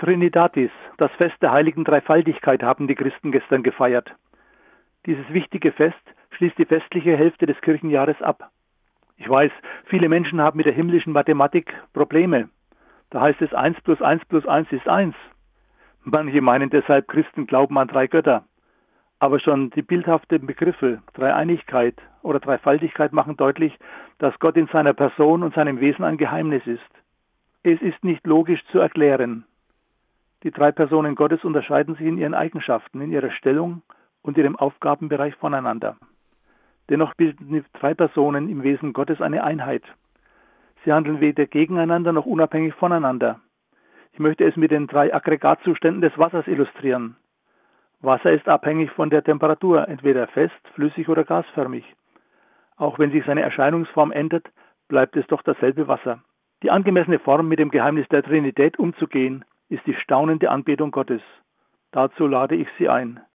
Trinitatis, das Fest der heiligen Dreifaltigkeit, haben die Christen gestern gefeiert. Dieses wichtige Fest schließt die festliche Hälfte des Kirchenjahres ab. Ich weiß, viele Menschen haben mit der himmlischen Mathematik Probleme. Da heißt es 1 plus 1 plus 1 ist 1. Manche meinen deshalb, Christen glauben an drei Götter. Aber schon die bildhaften Begriffe Dreieinigkeit oder Dreifaltigkeit machen deutlich, dass Gott in seiner Person und seinem Wesen ein Geheimnis ist. Es ist nicht logisch zu erklären. Die drei Personen Gottes unterscheiden sich in ihren Eigenschaften, in ihrer Stellung und ihrem Aufgabenbereich voneinander. Dennoch bilden die drei Personen im Wesen Gottes eine Einheit. Sie handeln weder gegeneinander noch unabhängig voneinander. Ich möchte es mit den drei Aggregatzuständen des Wassers illustrieren. Wasser ist abhängig von der Temperatur, entweder fest, flüssig oder gasförmig. Auch wenn sich seine Erscheinungsform ändert, bleibt es doch dasselbe Wasser. Die angemessene Form, mit dem Geheimnis der Trinität umzugehen, ist die staunende Anbetung Gottes. Dazu lade ich Sie ein.